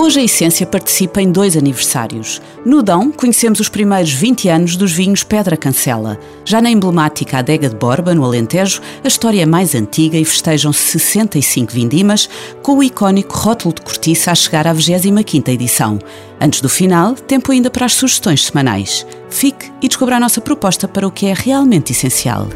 Hoje a Essência participa em dois aniversários. No Dão, conhecemos os primeiros 20 anos dos vinhos Pedra Cancela. Já na emblemática Adega de Borba, no Alentejo, a história é mais antiga e festejam-se 65 vindimas, com o icónico rótulo de cortiça a chegar à 25ª edição. Antes do final, tempo ainda para as sugestões semanais. Fique e descubra a nossa proposta para o que é realmente essencial.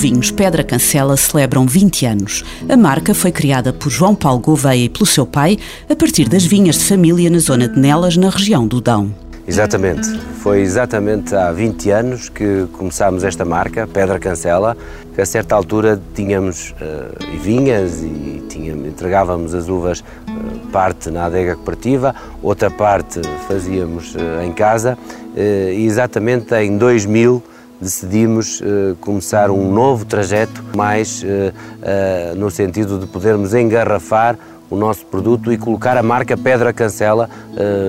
Os vinhos Pedra Cancela celebram 20 anos. A marca foi criada por João Paulo Gouveia e pelo seu pai a partir das vinhas de família na zona de Nelas, na região do Dão. Exatamente. Foi exatamente há 20 anos que começámos esta marca, Pedra Cancela, a certa altura tínhamos uh, vinhas e tínhamos, entregávamos as uvas uh, parte na adega cooperativa, outra parte fazíamos uh, em casa e exatamente em 2000 decidimos uh, começar um novo trajeto, mais uh, uh, no sentido de podermos engarrafar o nosso produto e colocar a marca Pedra Cancela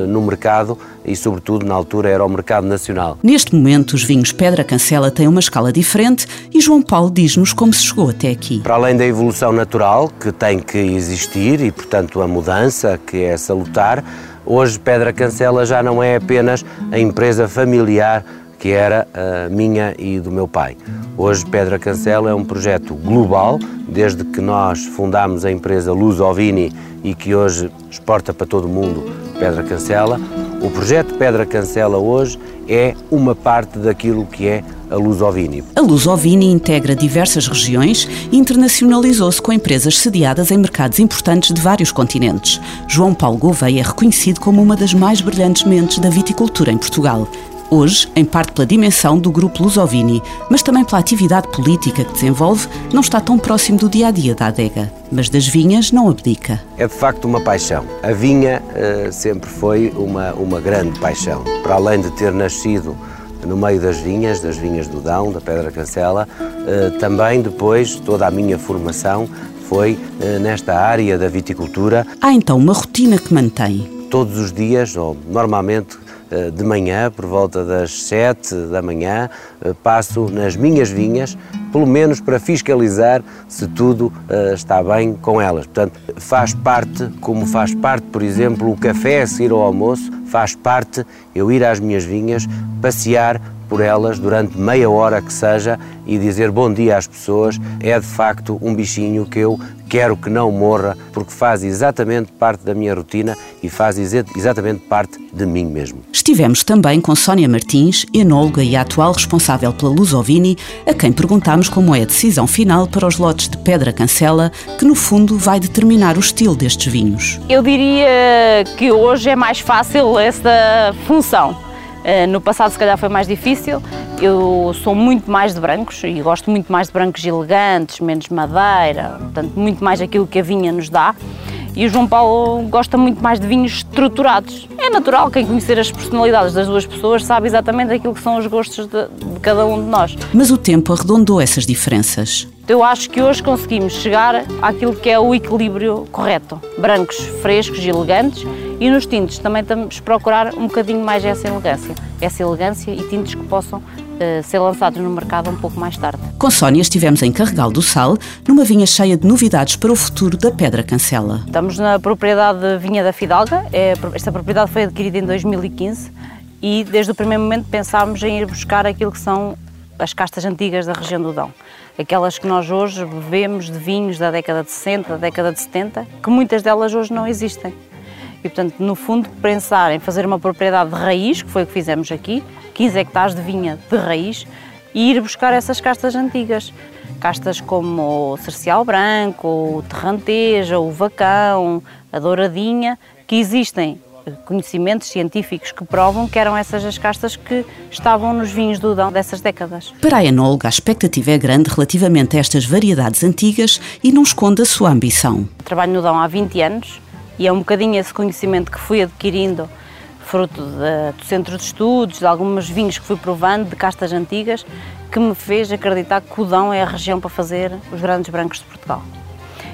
no mercado e, sobretudo, na altura era o mercado nacional. Neste momento, os vinhos Pedra Cancela têm uma escala diferente e João Paulo diz-nos como se chegou até aqui. Para além da evolução natural que tem que existir e, portanto, a mudança que é salutar, hoje Pedra Cancela já não é apenas a empresa familiar que era a minha e do meu pai. Hoje Pedra Cancela é um projeto global, desde que nós fundámos a empresa Luz Ovini e que hoje exporta para todo o mundo Pedra Cancela. O projeto Pedra Cancela hoje é uma parte daquilo que é a Luz Ovini. A Luz Ovini integra diversas regiões e internacionalizou-se com empresas sediadas em mercados importantes de vários continentes. João Paulo Gouveia é reconhecido como uma das mais brilhantes mentes da viticultura em Portugal. Hoje, em parte pela dimensão do grupo Lusovini, mas também pela atividade política que desenvolve, não está tão próximo do dia a dia da adega. Mas das vinhas não abdica. É de facto uma paixão. A vinha uh, sempre foi uma, uma grande paixão. Para além de ter nascido no meio das vinhas, das vinhas do Dão, da Pedra Cancela, uh, também depois toda a minha formação foi uh, nesta área da viticultura. Há então uma rotina que mantém. Todos os dias, ou normalmente de manhã, por volta das 7 da manhã, eh, passo nas minhas vinhas, pelo menos para fiscalizar se tudo eh, está bem com elas. Portanto, faz parte, como faz parte, por exemplo, o café a seguir ao almoço, faz parte eu ir às minhas vinhas, passear por elas durante meia hora que seja e dizer bom dia às pessoas é de facto um bichinho que eu quero que não morra, porque faz exatamente parte da minha rotina e faz exatamente parte de mim mesmo. Estivemos também com Sónia Martins, enóloga e atual responsável pela Lusovini, a quem perguntámos como é a decisão final para os lotes de pedra cancela, que no fundo vai determinar o estilo destes vinhos. Eu diria que hoje é mais fácil essa função. Eh, no passado, se calhar, foi mais difícil. Eu sou muito mais de brancos e gosto muito mais de brancos elegantes, menos madeira, portanto, muito mais aquilo que a vinha nos dá. E o João Paulo gosta muito mais de vinhos estruturados. É natural, quem conhecer as personalidades das duas pessoas sabe exatamente aquilo que são os gostos de, de cada um de nós. Mas o tempo arredondou essas diferenças. Eu acho que hoje conseguimos chegar àquilo que é o equilíbrio correto. Brancos, frescos e elegantes e nos tintos também estamos a procurar um bocadinho mais essa elegância. Essa elegância e tintos que possam uh, ser lançados no mercado um pouco mais tarde. Com Sónia estivemos em Carregal do Sal, numa vinha cheia de novidades para o futuro da Pedra Cancela. Estamos na propriedade Vinha da Fidalga. É, esta propriedade foi adquirida em 2015 e desde o primeiro momento pensámos em ir buscar aquilo que são as castas antigas da região do Dão. Aquelas que nós hoje bebemos de vinhos da década de 60, da década de 70, que muitas delas hoje não existem. E, portanto, no fundo, pensar em fazer uma propriedade de raiz, que foi o que fizemos aqui, 15 hectares de vinha de raiz, e ir buscar essas castas antigas. Castas como o cercial branco, o terranteja, o vacão, a douradinha, que existem conhecimentos científicos que provam que eram essas as castas que estavam nos vinhos do Dão dessas décadas. Para a enóloga, a expectativa é grande relativamente a estas variedades antigas e não esconde a sua ambição. Trabalho no Dão há 20 anos e é um bocadinho esse conhecimento que fui adquirindo fruto de, do centro de estudos, de alguns vinhos que fui provando, de castas antigas, que me fez acreditar que o Dão é a região para fazer os grandes brancos de Portugal.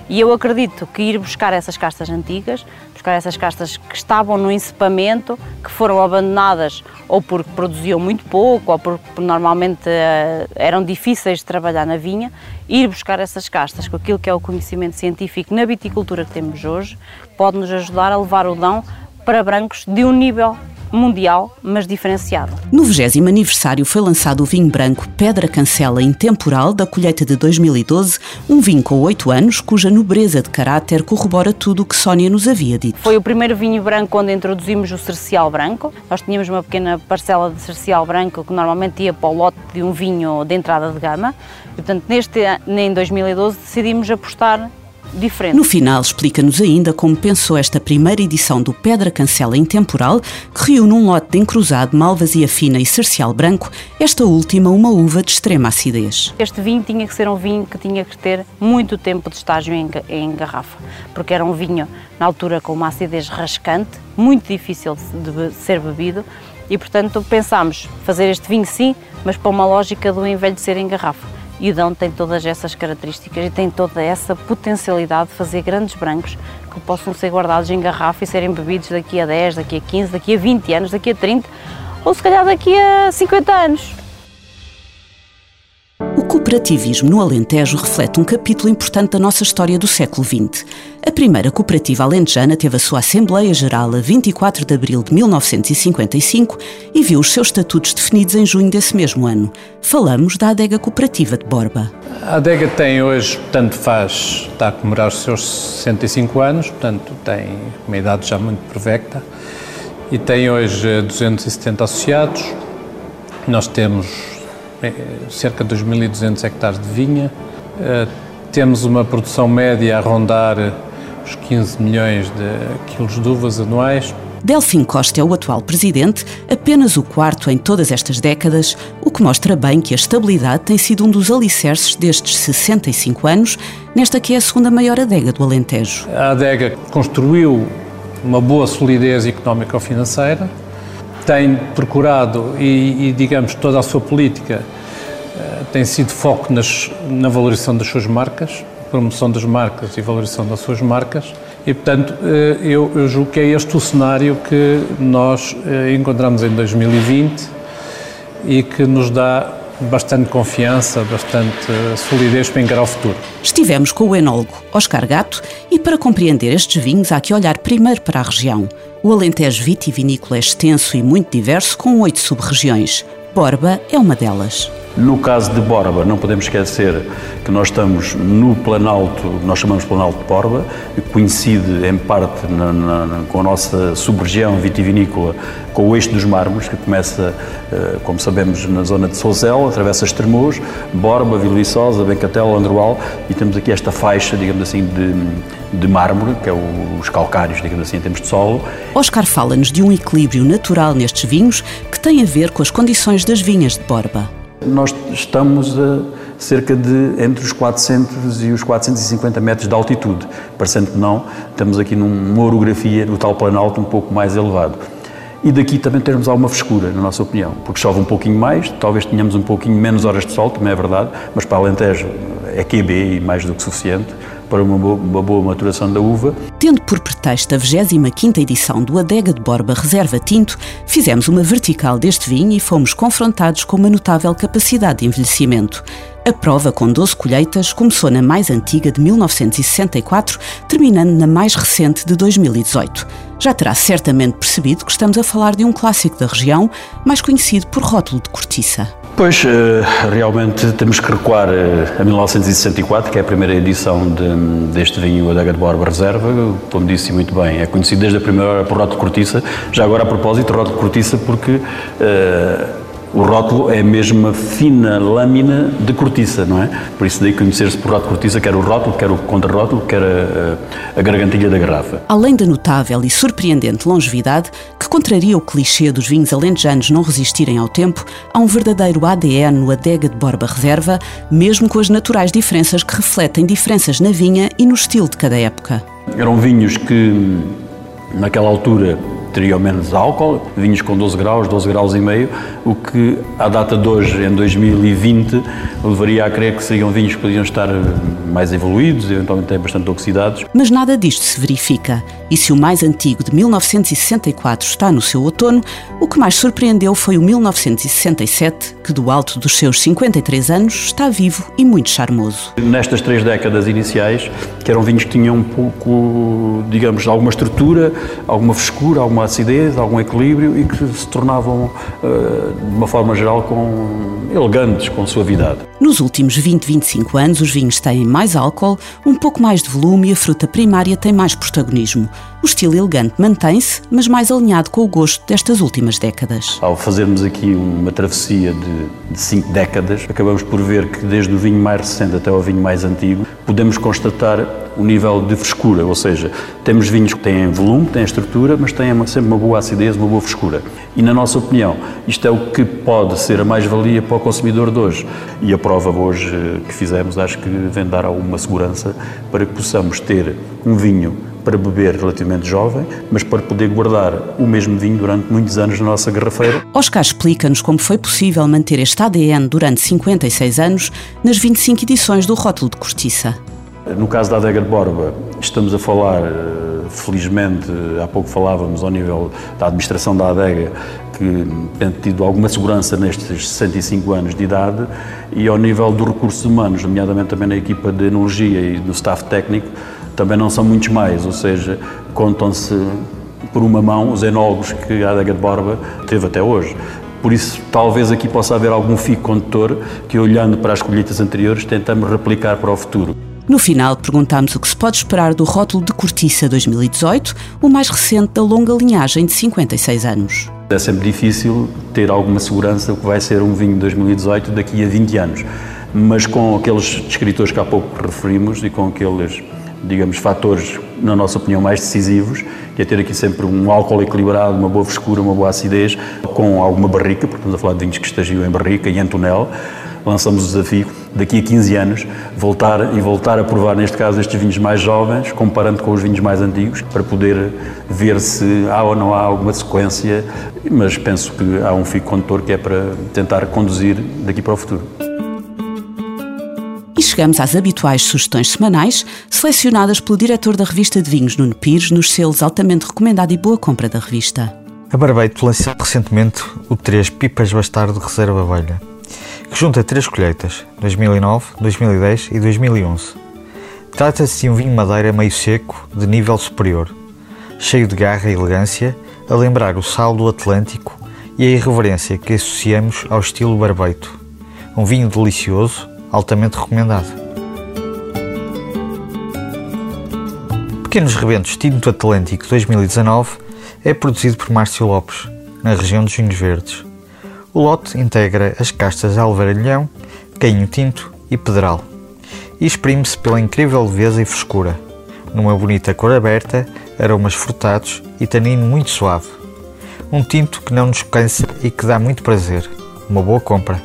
E eu acredito que ir buscar essas castas antigas, buscar essas castas que estavam no encipamento, que foram abandonadas ou porque produziam muito pouco ou porque normalmente uh, eram difíceis de trabalhar na vinha, ir buscar essas castas com aquilo que é o conhecimento científico na viticultura que temos hoje, pode nos ajudar a levar o Dão para brancos de um nível mundial, mas diferenciado. No 20 aniversário foi lançado o vinho branco Pedra Cancela Intemporal da colheita de 2012, um vinho com 8 anos, cuja nobreza de caráter corrobora tudo o que Sónia nos havia dito. Foi o primeiro vinho branco onde introduzimos o cercial branco. Nós tínhamos uma pequena parcela de cercial branco que normalmente ia para o lote de um vinho de entrada de gama. Portanto, neste, em 2012 decidimos apostar diferente. No final, explica-nos ainda como pensou esta primeira edição do Pedra Cancela Intemporal, que reúne um lote de encruzado malvasia fina e cercial branco, esta última uma uva de extrema acidez. Este vinho tinha que ser um vinho que tinha que ter muito tempo de estágio em, em garrafa, porque era um vinho, na altura, com uma acidez rascante, muito difícil de ser bebido, e portanto pensámos fazer este vinho sim, mas para uma lógica do envelhecer em garrafa. E o Dão tem todas essas características e tem toda essa potencialidade de fazer grandes brancos que possam ser guardados em garrafa e serem bebidos daqui a 10, daqui a 15, daqui a 20 anos, daqui a 30 ou se calhar daqui a 50 anos. Cooperativismo no Alentejo reflete um capítulo importante da nossa história do século XX. A primeira cooperativa alentejana teve a sua Assembleia Geral a 24 de abril de 1955 e viu os seus estatutos definidos em junho desse mesmo ano. Falamos da Adega Cooperativa de Borba. A Adega tem hoje, portanto, faz, está a comemorar os seus 65 anos, portanto, tem uma idade já muito provecta e tem hoje 270 associados. Nós temos cerca de 2.200 hectares de vinha. Eh, temos uma produção média a rondar os 15 milhões de quilos de uvas anuais. Delfim Costa é o atual presidente, apenas o quarto em todas estas décadas, o que mostra bem que a estabilidade tem sido um dos alicerces destes 65 anos, nesta que é a segunda maior adega do Alentejo. A adega construiu uma boa solidez económico-financeira, tem procurado e, e, digamos, toda a sua política uh, tem sido foco nas, na valorização das suas marcas, promoção das marcas e valorização das suas marcas. E, portanto, uh, eu, eu julgo que é este o cenário que nós uh, encontramos em 2020 e que nos dá bastante confiança, bastante solidez para encarar o futuro. Estivemos com o enólogo Oscar Gato e para compreender estes vinhos há que olhar primeiro para a região. O Alentejo vitivinícola é extenso e muito diverso, com oito sub-regiões. Borba é uma delas. No caso de Borba, não podemos esquecer que nós estamos no Planalto, nós chamamos Planalto de Borba, coincide em parte na, na, com a nossa sub-região vitivinícola, com o eixo dos mármores, que começa, eh, como sabemos, na zona de Souzel, atravessa Estremoz, Borba, Vila Viçosa, Bencatel, Androal, e temos aqui esta faixa, digamos assim, de, de mármore, que é os calcários, digamos assim, em termos de solo. Oscar fala-nos de um equilíbrio natural nestes vinhos que tem a ver com as condições das vinhas de Borba. Nós estamos a cerca de entre os 400 e os 450 metros de altitude. Parecendo que não, estamos aqui numa orografia do tal planalto um pouco mais elevado. E daqui também temos alguma frescura, na nossa opinião, porque chove um pouquinho mais, talvez tenhamos um pouquinho menos horas de sol, também é verdade, mas para Alentejo é QB e mais do que suficiente para uma boa, uma boa, maturação da uva. Tendo por pretexto a 25ª edição do Adega de Borba Reserva Tinto, fizemos uma vertical deste vinho e fomos confrontados com uma notável capacidade de envelhecimento. A prova, com 12 colheitas, começou na mais antiga de 1964, terminando na mais recente de 2018. Já terá certamente percebido que estamos a falar de um clássico da região, mais conhecido por rótulo de cortiça. Pois, eh, realmente temos que recuar eh, a 1964, que é a primeira edição de, deste vinho Adega de Borba Reserva, como disse muito bem, é conhecido desde a primeira hora por rótulo de cortiça. Já agora, a propósito, rótulo de cortiça, porque uh, o rótulo é mesmo uma fina lâmina de cortiça, não é? Por isso daí conhecer-se por rótulo de cortiça, quer o rótulo, quer o contrarótulo, quer a, a, gargantilha da garrafa. Além da notável e surpreendente longevidade, que contraria o clichê dos vinhos alentejanos não resistirem ao tempo, há um verdadeiro ADN no Adega de Borba Reserva, mesmo com as naturais diferenças que refletem diferenças na vinha e no estilo de cada época. Eram vinhos que, naquela altura, teriam menos álcool, vinhos com 12 graus, 12 graus e meio, o que à data de hoje, em 2020, levaria a crer que seriam vinhos que podiam estar mais evoluídos, eventualmente até bastante oxidados. Mas nada disto se verifica. E se o mais antigo de 1964 está no seu outono, o que mais surpreendeu foi o 1967, que do alto dos seus 53 anos está vivo e muito charmoso. Nestas três décadas iniciais, que eram vinhos que tinham um pouco, digamos, alguma estrutura, alguma frescura, alguma acidez, algum equilíbrio e que se tornavam, eh, de uma forma geral, com elegantes, com suavidade. Nos últimos 20, 25 anos, os vinhos têm mais álcool, um pouco mais de volume e a fruta primária tem mais protagonismo. O estilo elegante mantém-se, mas mais alinhado com o gosto destas últimas décadas. Ao fazermos aqui uma travessia de, de cinco décadas, acabamos por ver que desde o vinho mais recente até ao vinho mais antigo, podemos constatar o nível de frescura, ou seja, temos vinhos que têm volume, têm estrutura, mas têm sempre uma boa acidez, uma boa frescura. E na nossa opinião, isto é o que pode ser a mais-valia para o consumidor de hoje. E a prova hoje que fizemos, acho que vem dar alguma segurança para que possamos ter um vinho para beber relativamente jovem, mas para poder guardar o mesmo vinho durante muitos anos na nossa garrafeira. Oscar explica-nos como foi possível manter este ADN durante 56 anos nas 25 edições do Rótulo de Cortiça. No caso da Adega de Borba, estamos a falar, eh, felizmente, há pouco falávamos ao nível da administração da Adega, que tem tido alguma segurança nestes 65 anos de idade, e ao nível dos recursos humanos, nomeadamente também na equipa de enologia e no staff técnico, também não são muitos mais, ou seja, contam-se por uma mão os enólogos que a Adega de Borba teve até hoje. Por isso, talvez aqui possa haver algum fio condutor que, olhando para as colheitas anteriores, tentamos replicar para o futuro. No final, perguntámos o que se pode esperar do rótulo de Cortiça 2018, o mais recente da longa linhagem de 56 anos. É sempre difícil ter alguma segurança do que vai ser um vinho de 2018 daqui a 20 anos, mas com aqueles escritores que há pouco referimos e com aqueles digamos, fatores, na nossa opinião, mais decisivos, que é ter aqui sempre um álcool equilibrado, uma boa frescura, uma boa acidez, com alguma barrica, porque estamos a falar de vinhos que estagiam em barrica e em tonel. Lançamos o desafio, daqui a 15 anos, voltar e voltar a provar, neste caso, estes vinhos mais jovens, comparando com os vinhos mais antigos, para poder ver se há ou não há alguma sequência, mas penso que há um fio condutor que é para tentar conduzir daqui para o futuro. E chegamos às habituais sugestões semanais, selecionadas pelo diretor da revista de vinhos, Nuno Pires, nos selos altamente recomendado e boa compra da revista. A Barbeito lançou recentemente o 3 Pipas Bastardo Reserva Velha, que junta três colheitas, 2009, 2010 e 2011. Trata-se de um vinho madeira meio seco, de nível superior, cheio de garra e elegância, a lembrar o sal do Atlântico e a irreverência que associamos ao estilo barbeito. Um vinho delicioso, altamente recomendado. Pequenos Rebentos Tinto Atlântico 2019 é produzido por Márcio Lopes, na região dos Vinhos Verdes. O lote integra as castas Alvaralhão, Cainho Tinto e Pedral e exprime-se pela incrível leveza e frescura, numa bonita cor aberta, aromas frutados e tanino muito suave. Um tinto que não nos cansa e que dá muito prazer. Uma boa compra.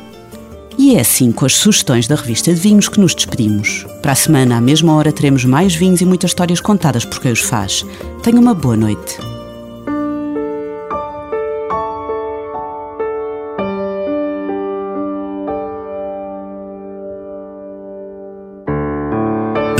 E é assim com as sugestões da revista de vinhos que nos despedimos. Para a semana, à mesma hora, teremos mais vinhos e muitas histórias contadas por quem os faz. Tenha uma boa noite.